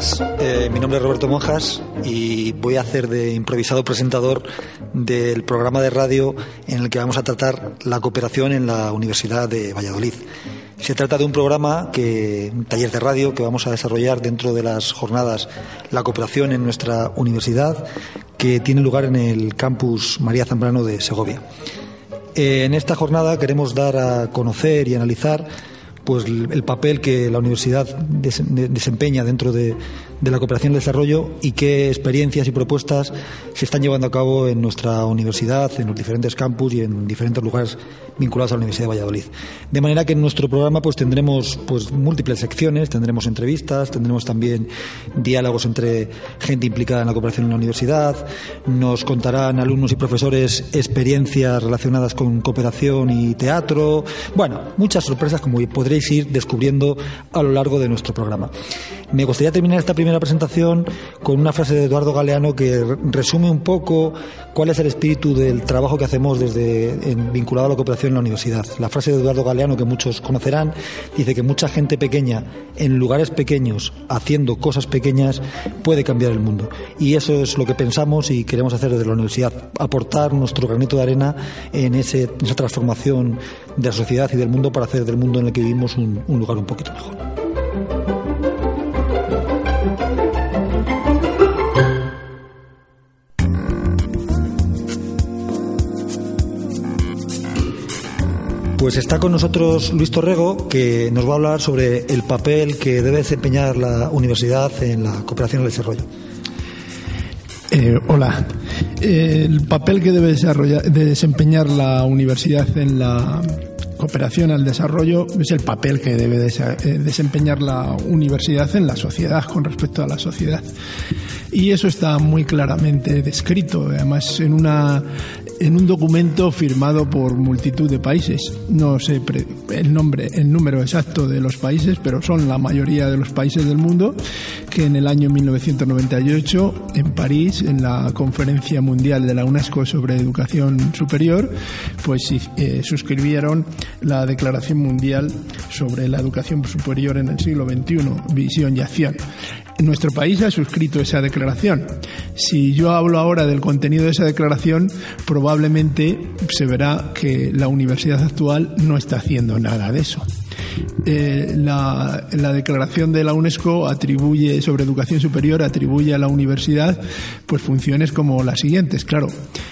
buenas. Eh, mi nombre es Roberto Monjas y voy a hacer de improvisado presentador del programa de radio en el que vamos a tratar la cooperación en la Universidad de Valladolid. Se trata de un programa, que, un taller de radio que vamos a desarrollar dentro de las jornadas La cooperación en nuestra universidad, que tiene lugar en el campus María Zambrano de Segovia. Eh, en esta jornada queremos dar a conocer y analizar pues el papel que la universidad desempeña dentro de, de la cooperación y desarrollo y qué experiencias y propuestas se están llevando a cabo en nuestra universidad, en los diferentes campus y en diferentes lugares vinculados a la Universidad de Valladolid. De manera que en nuestro programa pues tendremos pues múltiples secciones, tendremos entrevistas, tendremos también diálogos entre gente implicada en la cooperación en la universidad, nos contarán alumnos y profesores experiencias relacionadas con cooperación y teatro, bueno, muchas sorpresas como podréis ir descubriendo a lo largo de nuestro programa. Me gustaría terminar esta primera presentación con una frase de Eduardo Galeano que resume un poco cuál es el espíritu del trabajo que hacemos desde vinculado a la cooperación en la universidad. La frase de Eduardo Galeano, que muchos conocerán, dice que mucha gente pequeña, en lugares pequeños, haciendo cosas pequeñas, puede cambiar el mundo. Y eso es lo que pensamos y queremos hacer desde la universidad, aportar nuestro granito de arena en, esa transformación de la sociedad y del mundo para hacer del mundo en el que vivimos un lugar un poquito mejor. Pues está con nosotros Luis Torrego, que nos va a hablar sobre el papel que debe desempeñar la universidad en la cooperación el desarrollo. Eh, hola. el papel que debe desempeñar la universidad en la cooperación al desarrollo es el papel que debe eh, desempeñar la universidad en la sociedad con respecto a la sociedad. Y eso está muy claramente descrito, además en una en un documento firmado por multitud de países. No sé el nombre, el número exacto de los países, pero son la mayoría de los países del mundo que en el año 1998 en París, en la Conferencia Mundial de la UNESCO sobre Educación Superior, pues eh, suscribieron la Declaración Mundial sobre la Educación Superior en el siglo XXI, visión y acción. Nuestro país ha suscrito esa declaración. Si yo hablo ahora del contenido de esa declaración, probablemente se verá que la universidad actual no está haciendo nada de eso. Eh, la, declaración de la UNESCO atribuye sobre educación superior atribuye a la universidad pues funciones como las siguientes, claro,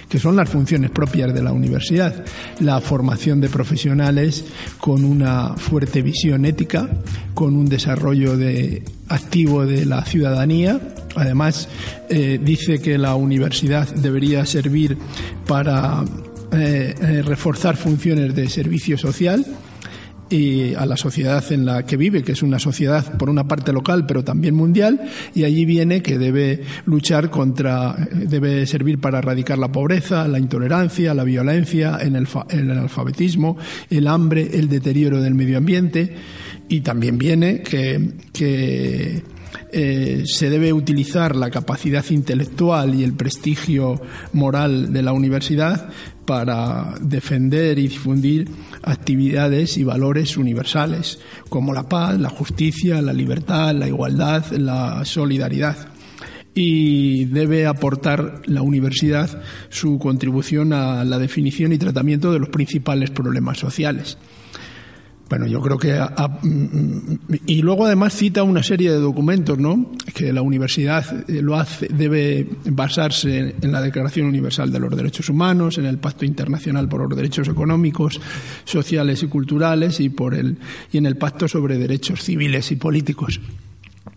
que son las funciones propias de la universidad, la formación de profesionales con una fuerte visión ética, con un desarrollo de activo de la ciudadanía. Además, eh, dice que la universidad debería servir para eh, reforzar funciones de servicio social y a la sociedad en la que vive, que es una sociedad por una parte local pero también mundial, y allí viene que debe luchar contra, debe servir para erradicar la pobreza, la intolerancia, la violencia, en el, el alfabetismo, el hambre, el deterioro del medio ambiente, y también viene que, que eh, se debe utilizar la capacidad intelectual y el prestigio moral de la universidad para defender y difundir actividades y valores universales como la paz, la justicia, la libertad, la igualdad, la solidaridad y debe aportar la universidad su contribución a la definición y tratamiento de los principales problemas sociales. Bueno, yo creo que. y luego además cita una serie de documentos, ¿no? Que la universidad eh, lo hace, debe basarse en la Declaración Universal de los Derechos Humanos, en el Pacto Internacional por los Derechos Económicos, Sociales y Culturales y, por el, y en el Pacto sobre Derechos Civiles y Políticos.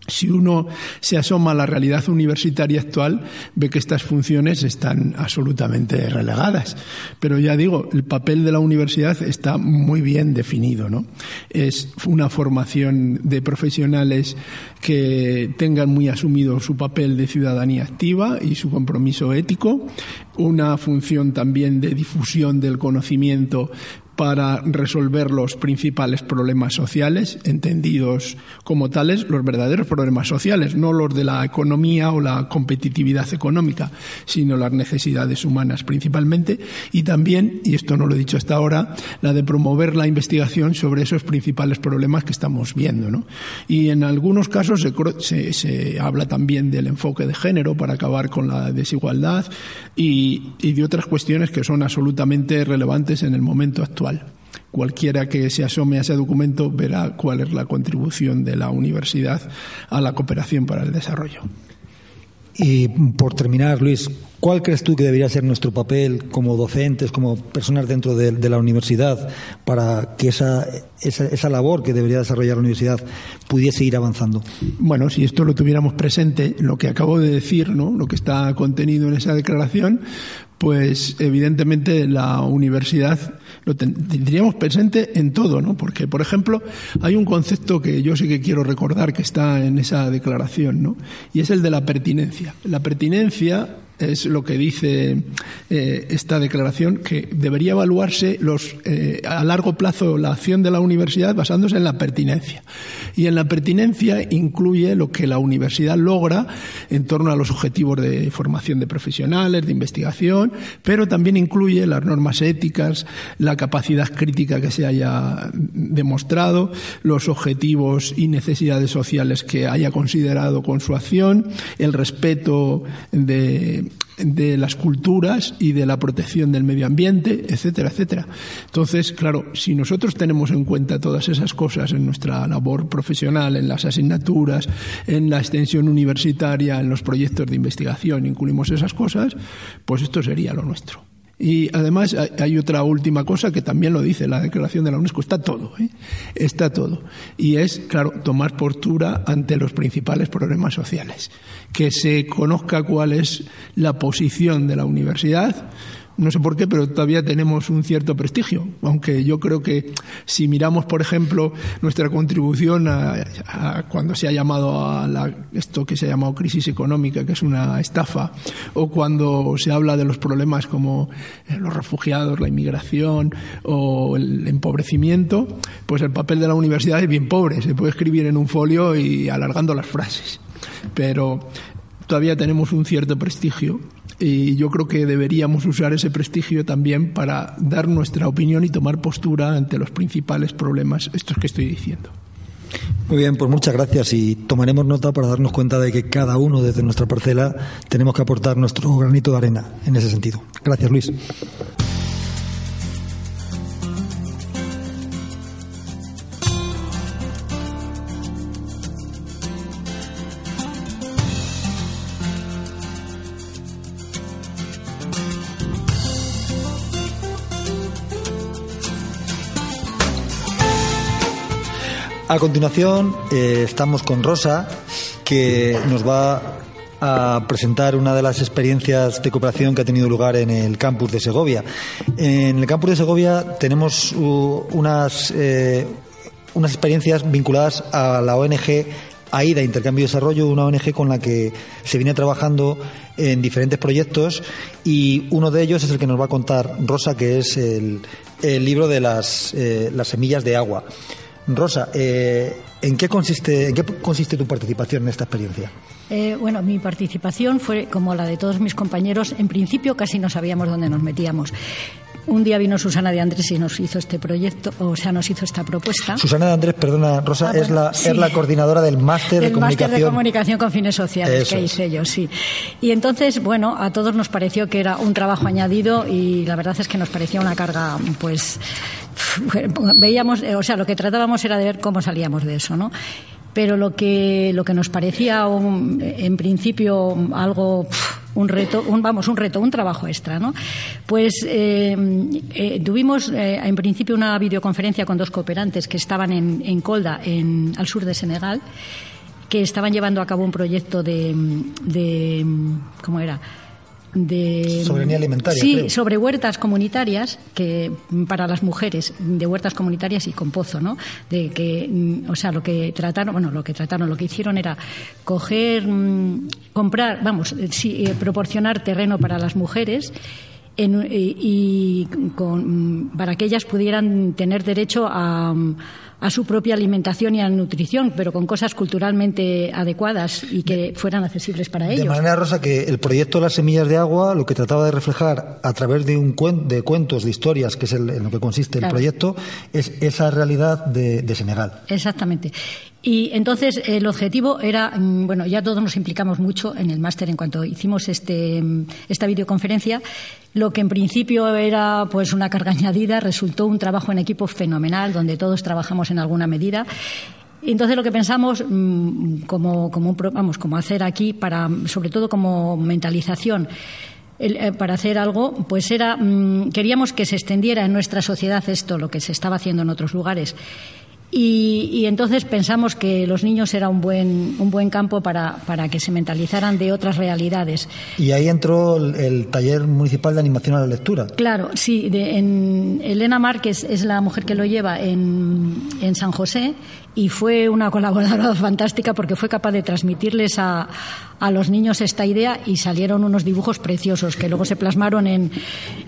Si uno se asoma a la realidad universitaria actual, ve que estas funciones están absolutamente relegadas. Pero ya digo, el papel de la universidad está muy bien definido, ¿no? Es una formación de profesionales que tengan muy asumido su papel de ciudadanía activa y su compromiso ético, una función también de difusión del conocimiento para resolver los principales problemas sociales, entendidos como tales, los verdaderos problemas sociales, no los de la economía o la competitividad económica, sino las necesidades humanas principalmente, y también, y esto no lo he dicho hasta ahora, la de promover la investigación sobre esos principales problemas que estamos viendo. ¿no? Y en algunos casos se, se, habla también del enfoque de género para acabar con la desigualdad y, y de otras cuestiones que son absolutamente relevantes en el momento actual Cualquiera que se asome a ese documento verá cuál es la contribución de la universidad a la cooperación para el desarrollo. Y por terminar, Luis, ¿cuál crees tú que debería ser nuestro papel como docentes, como personas dentro de, la universidad, para que esa, esa, esa, labor que debería desarrollar la universidad pudiese ir avanzando? Bueno, si esto lo tuviéramos presente, lo que acabo de decir, ¿no? lo que está contenido en esa declaración, pues evidentemente la universidad lo tendríamos presente en todo, ¿no? Porque, por ejemplo, hay un concepto que yo sí que quiero recordar que está en esa declaración, ¿no? Y es el de la pertinencia. La pertinencia es lo que dice eh, esta declaración, que debería evaluarse los, eh, a largo plazo la acción de la universidad basándose en la pertinencia. Y en la pertinencia incluye lo que la universidad logra en torno a los objetivos de formación de profesionales, de investigación, pero también incluye las normas éticas, la capacidad crítica que se haya demostrado, los objetivos y necesidades sociales que haya considerado con su acción, el respeto de de las culturas y de la protección del medio ambiente, etcétera, etcétera. Entonces, claro, si nosotros tenemos en cuenta todas esas cosas en nuestra labor profesional, en las asignaturas, en la extensión universitaria, en los proyectos de investigación, incluimos esas cosas, pues esto sería lo nuestro. Y además hay otra última cosa que también lo dice la declaración de la UNESCO, está todo, ¿eh? está todo. Y es, claro, tomar postura ante los principales problemas sociales. Que se conozca cuál es la posición de la universidad, no sé por qué, pero todavía tenemos un cierto prestigio. Aunque yo creo que si miramos, por ejemplo, nuestra contribución a, cuando se ha llamado a esto que se ha llamado crisis económica, que es una estafa, o cuando se habla de los problemas como eh, los refugiados, la inmigración o el empobrecimiento, pues el papel de la universidad es bien pobre. Se puede escribir en un folio y alargando las frases. Pero todavía tenemos un cierto prestigio y yo creo que deberíamos usar ese prestigio también para dar nuestra opinión y tomar postura ante los principales problemas estos que estoy diciendo. Muy bien, pues muchas gracias y tomaremos nota para darnos cuenta de que cada uno desde nuestra parcela tenemos que aportar nuestro granito de arena en ese sentido. Gracias, Luis. A continuación eh, estamos con Rosa, que nos va a presentar una de las experiencias de cooperación que ha tenido lugar en el campus de Segovia. En el campus de Segovia tenemos unas, eh, unas experiencias vinculadas a la ONG AIDA, Intercambio y Desarrollo, una ONG con la que se viene trabajando en diferentes proyectos y uno de ellos es el que nos va a contar Rosa, que es el, libro de las, eh, las semillas de agua. Rosa, eh, ¿en, qué consiste, ¿en qué consiste tu participación en esta experiencia? Eh, bueno, mi participación fue como la de todos mis compañeros. En principio casi no sabíamos dónde nos metíamos. Un día vino Susana de Andrés y nos hizo este proyecto, o sea, nos hizo esta propuesta. Susana de Andrés, perdona, Rosa, ah, es, la, es la coordinadora del máster de comunicación. máster de comunicación con fines sociales que hice yo, sí. Y entonces, bueno, a todos nos pareció que era un trabajo añadido y la verdad es que nos parecía una carga, pues, veíamos, eh, o sea, lo que tratábamos era de ver cómo salíamos de eso, ¿no? Pero lo que, lo que nos parecía en principio algo un reto, un, vamos, un reto, un trabajo extra, ¿no? Pues eh, eh, tuvimos eh, en principio una videoconferencia con dos cooperantes que estaban en, en Colda, en, al sur de Senegal, que estaban llevando a cabo un proyecto de, de ¿cómo era? De soberanía alimentaria. Sí, sobre huertas comunitarias que para las mujeres de huertas comunitarias y con pozo, ¿no? De que, mm, o sea, lo que trataron, bueno, lo que trataron, lo que hicieron era coger, mm, comprar, vamos, sí, eh, proporcionar terreno para las mujeres y, para que ellas pudieran tener derecho a, a su propia alimentación y a nutrición, pero con cosas culturalmente adecuadas y que fueran accesibles para ellos. De manera, Rosa, que el proyecto Las Semillas de Agua lo que trataba de reflejar a través de, un de cuentos, de historias, que es en lo que consiste el proyecto, es esa realidad de, de Senegal. Exactamente. Y entonces el objetivo era, mm, bueno, ya todos nos implicamos mucho en el máster en cuanto hicimos este, mm, esta videoconferencia. Lo que en principio era pues una carga añadida resultó un trabajo en equipo fenomenal donde todos trabajamos en alguna medida. Entonces lo que pensamos mm, como, como, vamos, como hacer aquí para, sobre todo como mentalización, eh, para hacer algo, pues era, queríamos que se extendiera en nuestra sociedad esto, lo que se estaba haciendo en otros lugares. Y, entonces pensamos que los niños era un buen, un buen campo para, para que se mentalizaran de otras realidades. Y ahí entró el, taller municipal de animación a la lectura. Claro, sí. en, Elena Márquez es la mujer que lo lleva en, en San José y fue una colaboradora fantástica porque fue capaz de transmitirles a, a, los niños esta idea y salieron unos dibujos preciosos que luego se plasmaron en,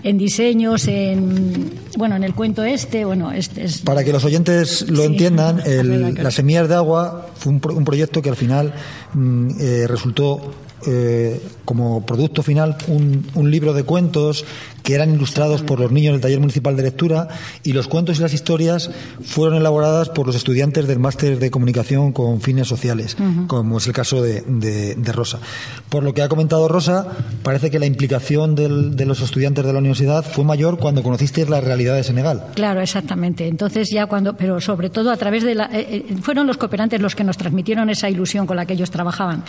en diseños, en bueno, en el cuento este, bueno, este es... Para que los oyentes lo entiendan, el, las semillas de agua fue un, un proyecto que al final mm, eh, resultó eh, como producto final un, un, libro de cuentos que eran ilustrados por los niños del taller municipal de lectura y los cuentos y las historias fueron elaboradas por los estudiantes del máster de comunicación con fines sociales, como es el caso de, de, Rosa. Por lo que ha comentado Rosa, parece que la implicación del, de los estudiantes de la universidad fue mayor cuando conocisteis la realidad de Senegal. Claro, exactamente. Entonces ya cuando, pero sobre todo a través de la, eh, eh, fueron los cooperantes los que nos transmitieron esa ilusión con la que ellos trabajaban.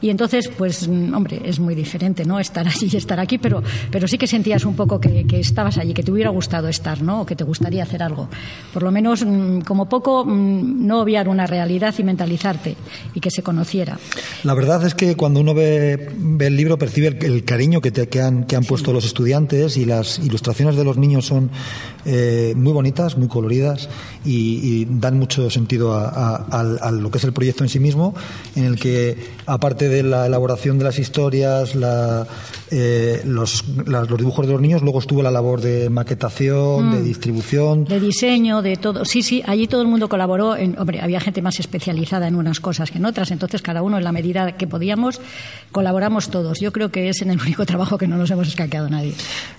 Y entonces, pues, mm, hombre, es muy diferente, ¿no? Estar allí y estar aquí, pero, pero sí que sentías un un poco que, estabas allí, que te hubiera gustado estar, ¿no? O que te gustaría hacer algo. Por lo menos, mm, como poco, mm, no obviar una realidad y mentalizarte y que se conociera. La verdad es que cuando uno ve, el libro percibe el, cariño que, te, que, han, que han puesto los estudiantes y las ilustraciones de los niños son eh, muy bonitas, muy coloridas y, dan mucho sentido a, lo que es el proyecto en sí mismo, en el que, aparte de la elaboración de las historias, la, eh, los, los, dibujos de los niños, luego estuvo la labor de maquetación, de mm. distribución. De diseño, de todo. Sí, sí, allí todo el mundo colaboró. En, hombre, había gente más especializada en unas cosas que en otras, entonces cada uno en la medida que podíamos colaboramos todos. Yo creo que es en el único trabajo que no nos hemos escaqueado nadie.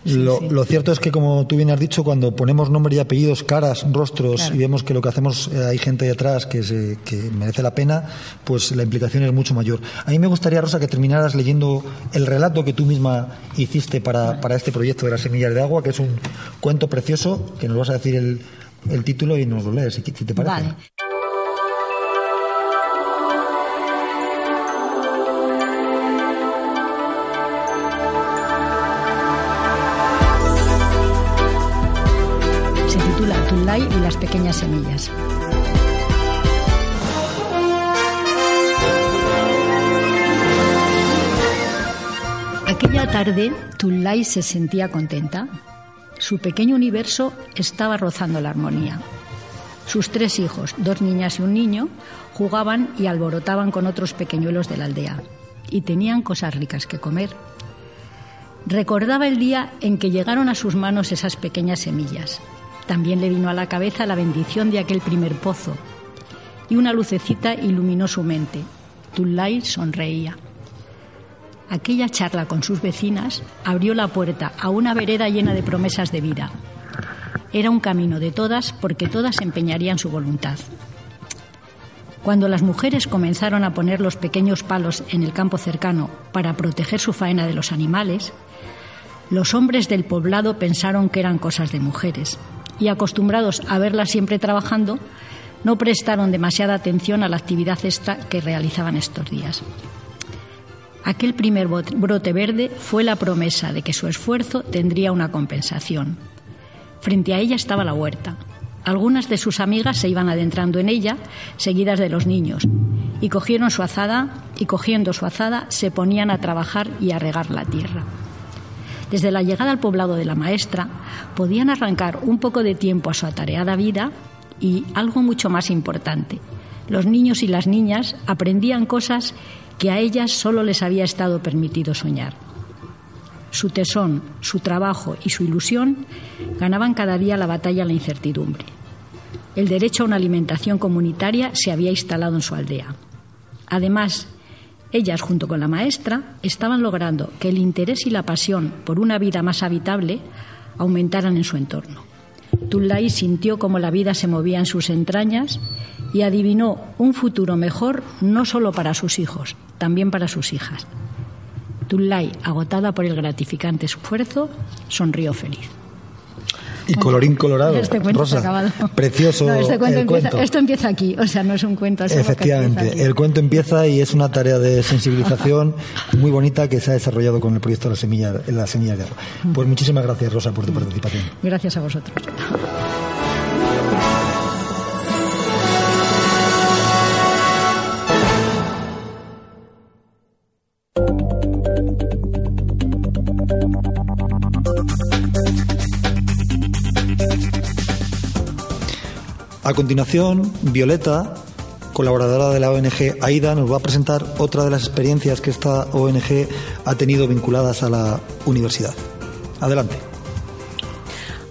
lo, cierto es que, como tú bien has dicho, cuando ponemos nombre y apellidos, caras, rostros y vemos que lo que hacemos eh, hay gente detrás que, que merece la pena, pues la implicación es mucho mayor. A mí me gustaría, Rosa, que terminaras leyendo el relato que tú misma hiciste para, para este proyecto de las semillas de agua, que es un cuento precioso, que nos vas a decir el, el título y nos lo lees, si, te parece. Vale. Se titula Tunlay y las pequeñas semillas. Tarde, Tulay se sentía contenta. Su pequeño universo estaba rozando la armonía. Sus tres hijos, dos niñas y un niño, jugaban y alborotaban con otros pequeñuelos de la aldea y tenían cosas ricas que comer. Recordaba el día en que llegaron a sus manos esas pequeñas semillas. También le vino a la cabeza la bendición de aquel primer pozo y una lucecita iluminó su mente. Tulay sonreía. Aquella charla con sus vecinas abrió la puerta a una vereda llena de promesas de vida. Era un camino de todas porque todas empeñarían su voluntad. Cuando las mujeres comenzaron a poner los pequeños palos en el campo cercano para proteger su faena de los animales, los hombres del poblado pensaron que eran cosas de mujeres y acostumbrados a verlas siempre trabajando, no prestaron demasiada atención a la actividad esta que realizaban estos días. Aquel primer brote verde fue la promesa de que su esfuerzo tendría una compensación. Frente a ella estaba la huerta. Algunas de sus amigas se iban adentrando en ella, seguidas de los niños, y cogieron su azada y cogiendo su azada se ponían a trabajar y a regar la tierra. Desde la llegada al poblado de la maestra podían arrancar un poco de tiempo a su atareada vida y algo mucho más importante. Los niños y las niñas aprendían cosas que a ellas solo les había estado permitido soñar. su tesón, su trabajo y su ilusión ganaban cada día la batalla a la incertidumbre. El derecho a una alimentación comunitaria se había instalado en su aldea. Además, ellas, junto con la maestra, estaban logrando que el interés y la pasión por una vida más habitable aumentaran en su entorno. Tulay sintió cómo la vida se movía en sus entrañas y adivinó un futuro mejor no solo para sus hijos, también para sus hijas. Tulay, agotada por el gratificante esfuerzo, sonrió feliz. Y colorín colorado. Este cuento Rosa, acabado. Precioso este cuento el empieza, cuento. Esto empieza aquí, o sea, no es un cuento. Es Efectivamente, el cuento empieza y es una tarea de sensibilización muy bonita que se ha desarrollado con el proyecto de la semilla, la semilla de agua. Pues muchísimas gracias, Rosa, por tu participación. Gracias a vosotros. A continuación, Violeta, colaboradora de la ONG AIDA, nos va a presentar otra de las experiencias que esta ONG ha tenido vinculadas a la universidad. Adelante.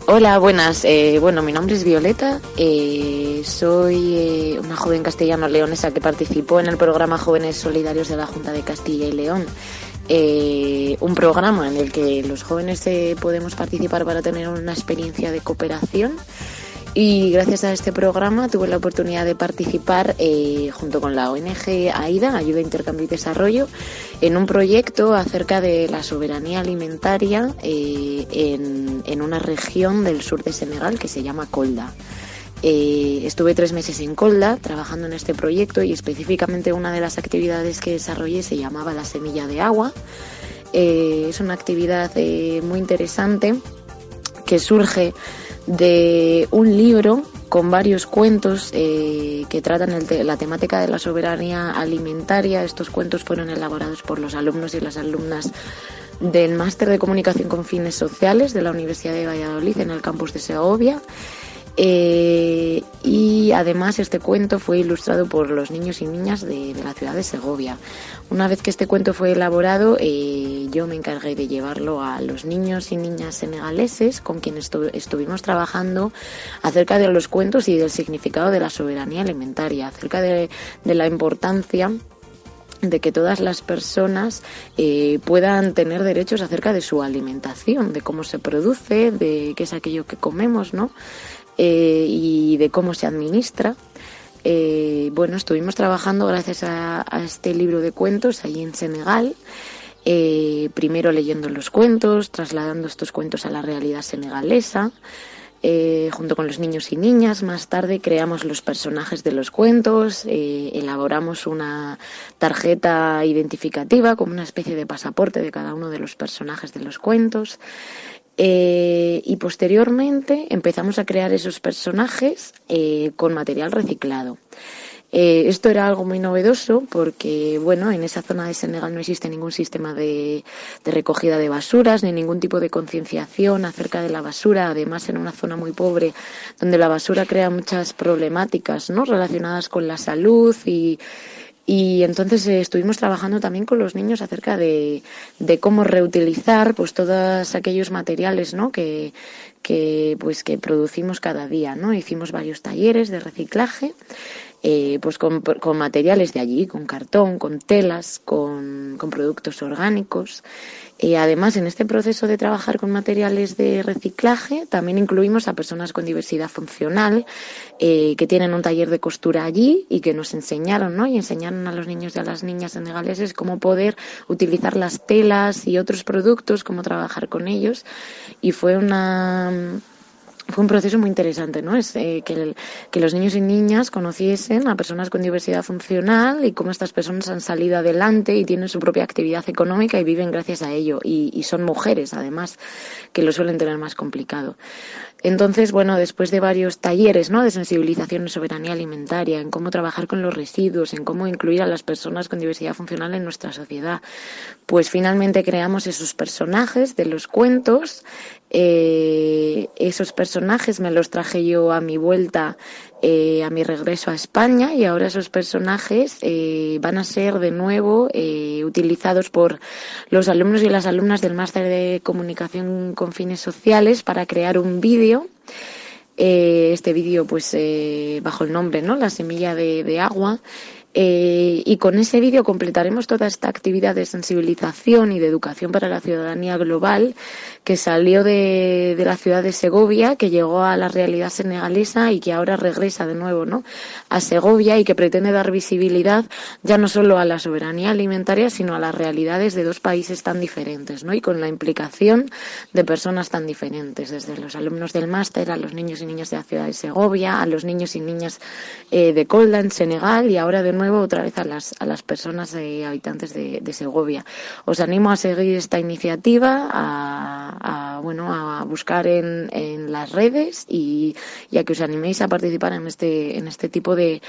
Hola, buenas. Eh, bueno, mi nombre es Violeta. Eh, soy eh, una joven castellano-leonesa que participó en el programa Jóvenes Solidarios de la Junta de Castilla y León. Un programa en el que los jóvenes podemos participar para tener una experiencia de cooperación. Y gracias a este programa tuve la oportunidad de participar eh, junto con la ONG AIDA, Ayuda, Intercambio y Desarrollo, en un proyecto acerca de la soberanía alimentaria eh, en, en una región del sur de Senegal que se llama Kolda. Eh, estuve tres meses en Kolda trabajando en este proyecto y específicamente una de las actividades que desarrollé se llamaba la semilla de agua. Es una actividad muy interesante que surge de un libro con varios cuentos eh, que tratan el te- la temática de la soberanía alimentaria. Estos cuentos fueron elaborados por los alumnos y las alumnas del máster de comunicación con fines sociales de la Universidad de Valladolid en el campus de Segovia. Eh, y además este cuento fue ilustrado por los niños y niñas de, la ciudad de Segovia. Una vez que este cuento fue elaborado, eh, yo me encargué de llevarlo a los niños y niñas senegaleses con quienes estu- estuvimos trabajando acerca de los cuentos y del significado de la soberanía alimentaria, acerca de, de la importancia de que todas las personas eh, puedan tener derechos acerca de su alimentación, de cómo se produce, de qué es aquello que comemos, ¿no? Eh, y de cómo se administra. Eh, bueno, estuvimos trabajando gracias a, este libro de cuentos allí en Senegal. eh, primero leyendo los cuentos, trasladando estos cuentos a la realidad senegalesa, junto con los niños y niñas. Más tarde creamos los personajes de los cuentos, elaboramos una tarjeta identificativa como una especie de pasaporte de cada uno de los personajes de los cuentos. Eh, y posteriormente empezamos a crear esos personajes eh, con material reciclado. Eh, esto era algo muy novedoso porque, bueno, en esa zona de Senegal no existe ningún sistema de, de recogida de basuras ni ningún tipo de concienciación acerca de la basura. Además, en una zona muy pobre donde la basura crea muchas problemáticas, ¿no? Relacionadas con la salud y, y entonces eh, estuvimos trabajando también con los niños acerca de, de cómo reutilizar pues todos aquellos materiales ¿no? que, que, pues, que producimos cada día. ¿no? Hicimos varios talleres de reciclaje eh, pues con, con materiales de allí, con cartón, con telas, con, con productos orgánicos. Eh, además, en este proceso de trabajar con materiales de reciclaje, también incluimos a personas con diversidad funcional eh, que tienen un taller de costura allí y que nos enseñaron, ¿no? Y enseñaron a los niños y a las niñas senegaleses cómo poder utilizar las telas y otros productos, cómo trabajar con ellos. Y fue una fue un proceso muy interesante, ¿no? Es eh, que, los niños y niñas conociesen a personas con diversidad funcional y cómo estas personas han salido adelante y tienen su propia actividad económica y viven gracias a ello. Y, y son mujeres, además, que lo suelen tener más complicado. Entonces, bueno, después de varios talleres, ¿no? De sensibilización en soberanía alimentaria, en cómo trabajar con los residuos, en cómo incluir a las personas con diversidad funcional en nuestra sociedad, pues finalmente creamos esos personajes de los cuentos Eh, esos personajes me los traje yo a mi vuelta, eh, a mi regreso a España y ahora esos personajes eh, van a ser de nuevo utilizados por los alumnos y las alumnas del máster de comunicación con fines sociales para crear un vídeo. este vídeo, pues, bajo el nombre, ¿no? La semilla de agua, y con ese vídeo completaremos toda esta actividad de sensibilización y de educación para la ciudadanía global que salió de, de, la ciudad de Segovia, que llegó a la realidad senegalesa y que ahora regresa de nuevo ¿no? a Segovia y que pretende dar visibilidad ya no solo a la soberanía alimentaria, sino a las realidades de dos países tan diferentes ¿no? y con la implicación de personas tan diferentes, desde los alumnos del máster a los niños y niñas de la ciudad de Segovia, a los niños y niñas eh, de Kolda en Senegal y ahora de nuevo otra vez a las, a las personas eh, habitantes de, Segovia. Os animo a seguir esta iniciativa, a, bueno, a buscar en, en las redes y, a que os animéis a participar en este, en este tipo de,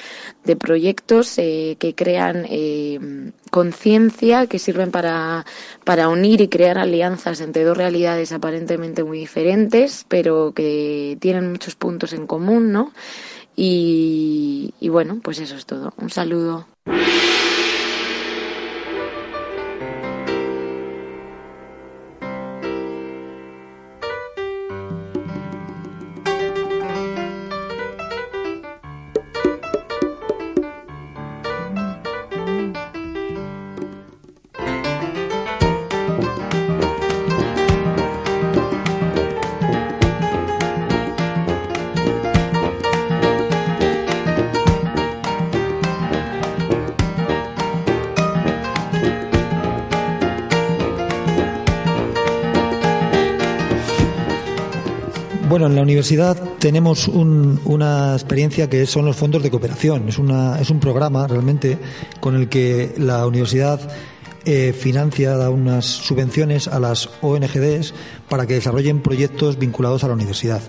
de proyectos eh, que crean eh, conciencia, que sirven para, para unir y crear alianzas entre dos realidades aparentemente muy diferentes, pero que tienen muchos puntos en común, ¿no? Y, y bueno, pues eso es todo. Un saludo. Universidad tenemos una experiencia que son los fondos de cooperación. Es un programa realmente con el que la universidad eh, financia, da unas subvenciones a las ONGDs para que desarrollen proyectos vinculados a la universidad.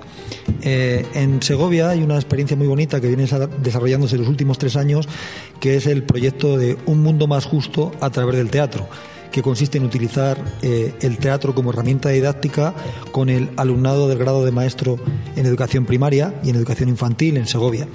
Eh, en Segovia hay una experiencia muy bonita que viene desarrollándose en los últimos tres años, que es el proyecto de Un Mundo Más Justo a través del teatro que consiste en utilizar eh, el teatro como herramienta didáctica con el alumnado del grado de maestro en educación primaria y en educación infantil en Segovia.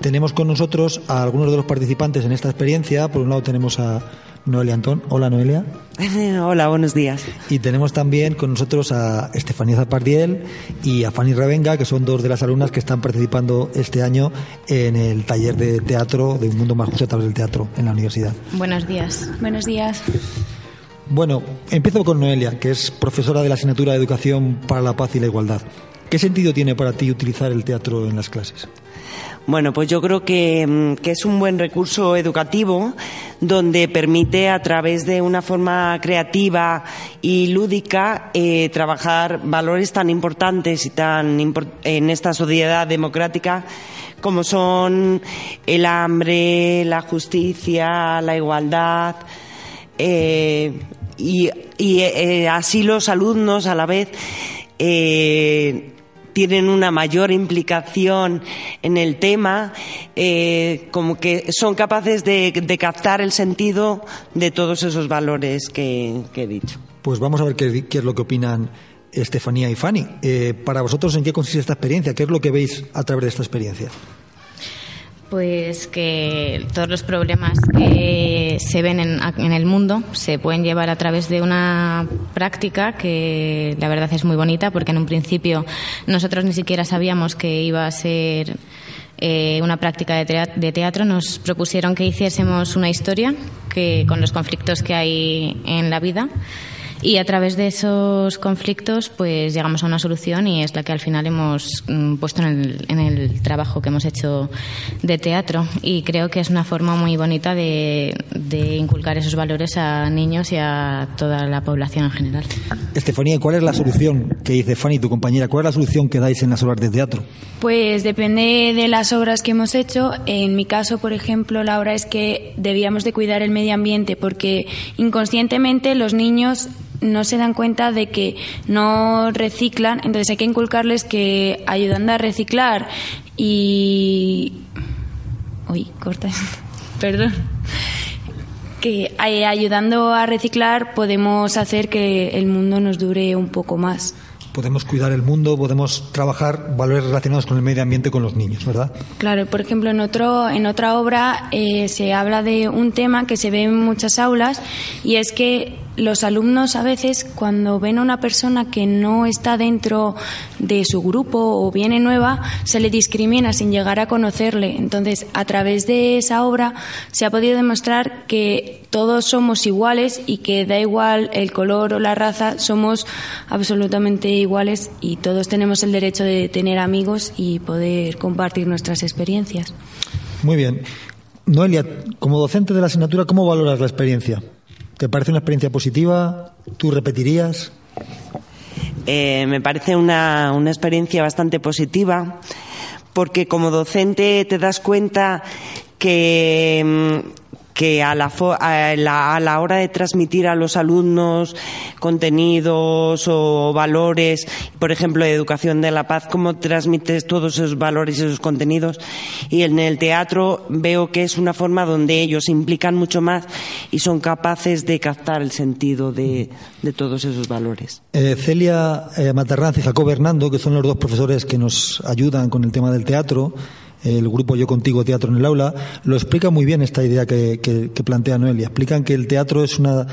Tenemos con nosotros a algunos de los participantes en esta experiencia. Por un lado tenemos a Noelia Antón. Hola Noelia. Hola, buenos días. Y tenemos también con nosotros a Estefanía Zapardiel y a Fanny Revenga, que son dos de las alumnas que están participando este año en el taller de teatro de Un Mundo Más Justo a través del teatro en la universidad. Buenos días. Buenos días. Bueno, empiezo con Noelia, que es profesora de la asignatura de Educación para la Paz y la Igualdad. ¿Qué sentido tiene para ti utilizar el teatro en las clases? Bueno, pues yo creo que, mm, es un buen recurso educativo donde permite a través de una forma creativa y lúdica eh, trabajar valores tan importantes y tan en esta sociedad democrática como son el hambre, la justicia, la igualdad, eh, y, eh, así los alumnos a la vez eh, tienen una mayor implicación en el tema, como que son capaces de, captar el sentido de todos esos valores que, he dicho. Pues vamos a ver qué, es lo que opinan Estefanía y Fanny. para vosotros, ¿en qué consiste esta experiencia? ¿Qué es lo que veis a través de esta experiencia? Pues que todos los problemas que se ven en, el mundo se pueden llevar a través de una práctica que la verdad es muy bonita porque en un principio nosotros ni siquiera sabíamos que iba a ser eh, una práctica de teatro. Nos propusieron que hiciésemos una historia que, con los conflictos que hay en la vida y a través de esos conflictos, pues llegamos a una solución y es la que al final hemos mm, puesto en el, en el trabajo que hemos hecho de teatro. Y creo que es una forma muy bonita de, de inculcar esos valores a niños y a toda la población en general. Estefanía, ¿cuál es la solución que dice Fanny, tu compañera? ¿Cuál es la solución que dais en las obras de teatro? Pues depende de las obras que hemos hecho. En mi caso, por ejemplo, la obra es que debíamos de cuidar el medio ambiente porque inconscientemente los niños no se dan cuenta de que no reciclan, entonces hay que inculcarles que ayudando a reciclar y... Uy, corta perdón. Que ayudando a reciclar podemos hacer que el mundo nos dure un poco más. podemos cuidar el mundo, podemos trabajar valores relacionados con el medio ambiente con los niños, ¿verdad? Claro, por ejemplo, en, otro, en otra obra eh, se habla de un tema que se ve en muchas aulas y es que los alumnos a veces cuando ven a una persona que no está dentro de su grupo o viene nueva, se le discrimina sin llegar a conocerle. Entonces, a través de esa obra se ha podido demostrar que todos somos iguales y que da igual el color o la raza, somos absolutamente iguales y todos tenemos el derecho de tener amigos y poder compartir nuestras experiencias. Muy bien. Noelia, como docente de la asignatura, ¿cómo valoras la experiencia? ¿Te parece una experiencia positiva? ¿Tú repetirías? Eh, me parece una, una experiencia bastante positiva porque como docente te das cuenta que mm, que a la, a, la, hora de transmitir a los alumnos contenidos o valores, por ejemplo, de educación de la paz, cómo transmites todos esos valores y esos contenidos. Y en el teatro veo que es una forma donde ellos implican mucho más y son capaces de captar el sentido de, todos esos valores. Eh, Celia eh, y Jacob Hernando, que son los dos profesores que nos ayudan con el tema del teatro, el grupo Yo Contigo Teatro en el Aula, lo explica muy bien esta idea que, plantea Noelia. Explican que el teatro es una,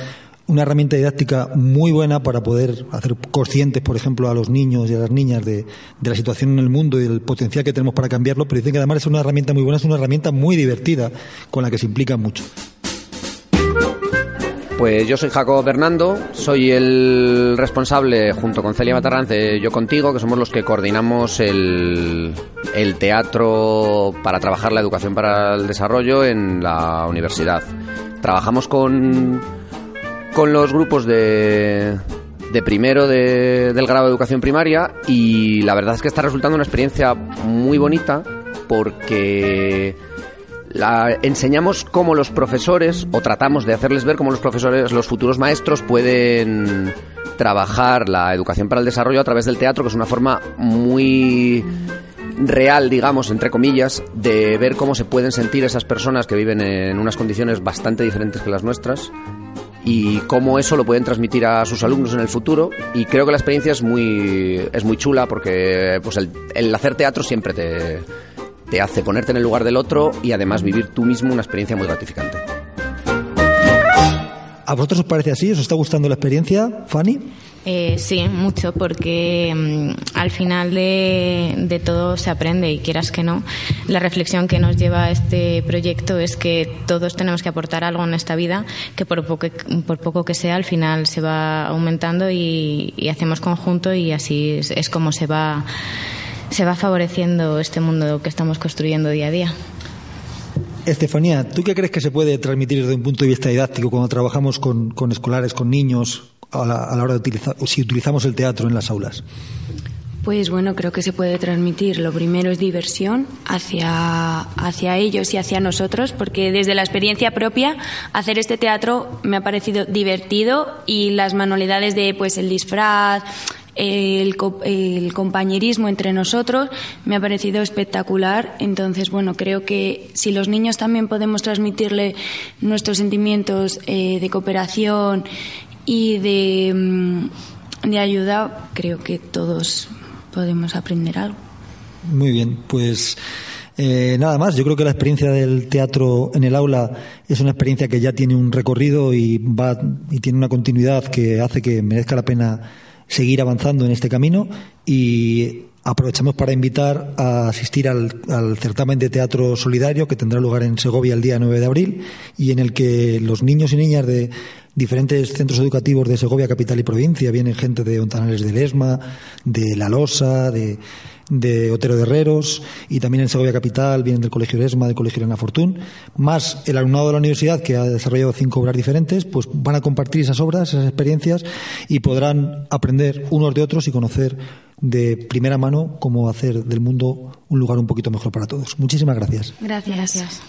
una herramienta didáctica muy buena para poder hacer conscientes, por ejemplo, a los niños y a las niñas de, de, la situación en el mundo y del potencial que tenemos para cambiarlo, pero dicen que además es una herramienta muy buena, es una herramienta muy divertida con la que se implican mucho. Pues yo soy Jacob Bernando, soy el responsable junto con Celia Matarranz de Yo Contigo, que somos los que coordinamos el, teatro para trabajar la educación para el desarrollo en la universidad. Trabajamos con, con los grupos de, de primero del grado de educación primaria y la verdad es que está resultando una experiencia muy bonita porque la, enseñamos cómo los profesores, o tratamos de hacerles ver cómo los profesores, los futuros maestros, pueden trabajar la educación para el desarrollo a través del teatro, que es una forma muy real, digamos, entre comillas, de ver cómo se pueden sentir esas personas que viven en unas condiciones bastante diferentes que las nuestras y cómo eso lo pueden transmitir a sus alumnos en el futuro. Y creo que la experiencia es muy es muy chula porque pues el hacer teatro siempre te te hace ponerte en el lugar del otro y además vivir tú mismo una experiencia muy gratificante. ¿A vosotros os parece así? ¿Os está gustando la experiencia, Fanny? Eh, sí, mucho, porque mm, al final de, de, todo se aprende y quieras que no. La reflexión que nos lleva a este proyecto es que todos tenemos que aportar algo en esta vida, que por poco, por poco que sea, al final se va aumentando y, hacemos conjunto y así es, es como se va se va favoreciendo este mundo que estamos construyendo día a día. Estefanía, ¿tú qué crees que se puede transmitir desde un punto de vista didáctico cuando trabajamos con, escolares, con niños, a la, hora de utilizar, si utilizamos el teatro en las aulas? Pues bueno, creo que se puede transmitir. Lo primero es diversión hacia, hacia ellos y hacia nosotros, porque desde la experiencia propia, hacer este teatro me ha parecido divertido y las manualidades de pues el disfraz, el, el, compañerismo entre nosotros me ha parecido espectacular. Entonces, bueno, creo que si los niños también podemos transmitirle nuestros sentimientos eh, de cooperación y de, mm, de ayuda, creo que todos podemos aprender algo. Muy bien, pues. Eh, nada más, yo creo que la experiencia del teatro en el aula es una experiencia que ya tiene un recorrido y va y tiene una continuidad que hace que merezca la pena seguir avanzando en este camino y aprovechamos para invitar a asistir al, certamen de teatro solidario que tendrá lugar en Segovia el día 9 de abril y en el que los niños y niñas de diferentes centros educativos de Segovia, capital y provincia, vienen gente de Ontanales de Lesma, de La Losa, de de Otero de Herreros y también en Segovia Capital vienen del Colegio Eresma, del Colegio Elena Fortún, más el alumnado de la universidad que ha desarrollado cinco obras diferentes, pues van a compartir esas obras, esas experiencias y podrán aprender unos de otros y conocer de primera mano cómo hacer del mundo un lugar un poquito mejor para todos. Muchísimas gracias. Gracias.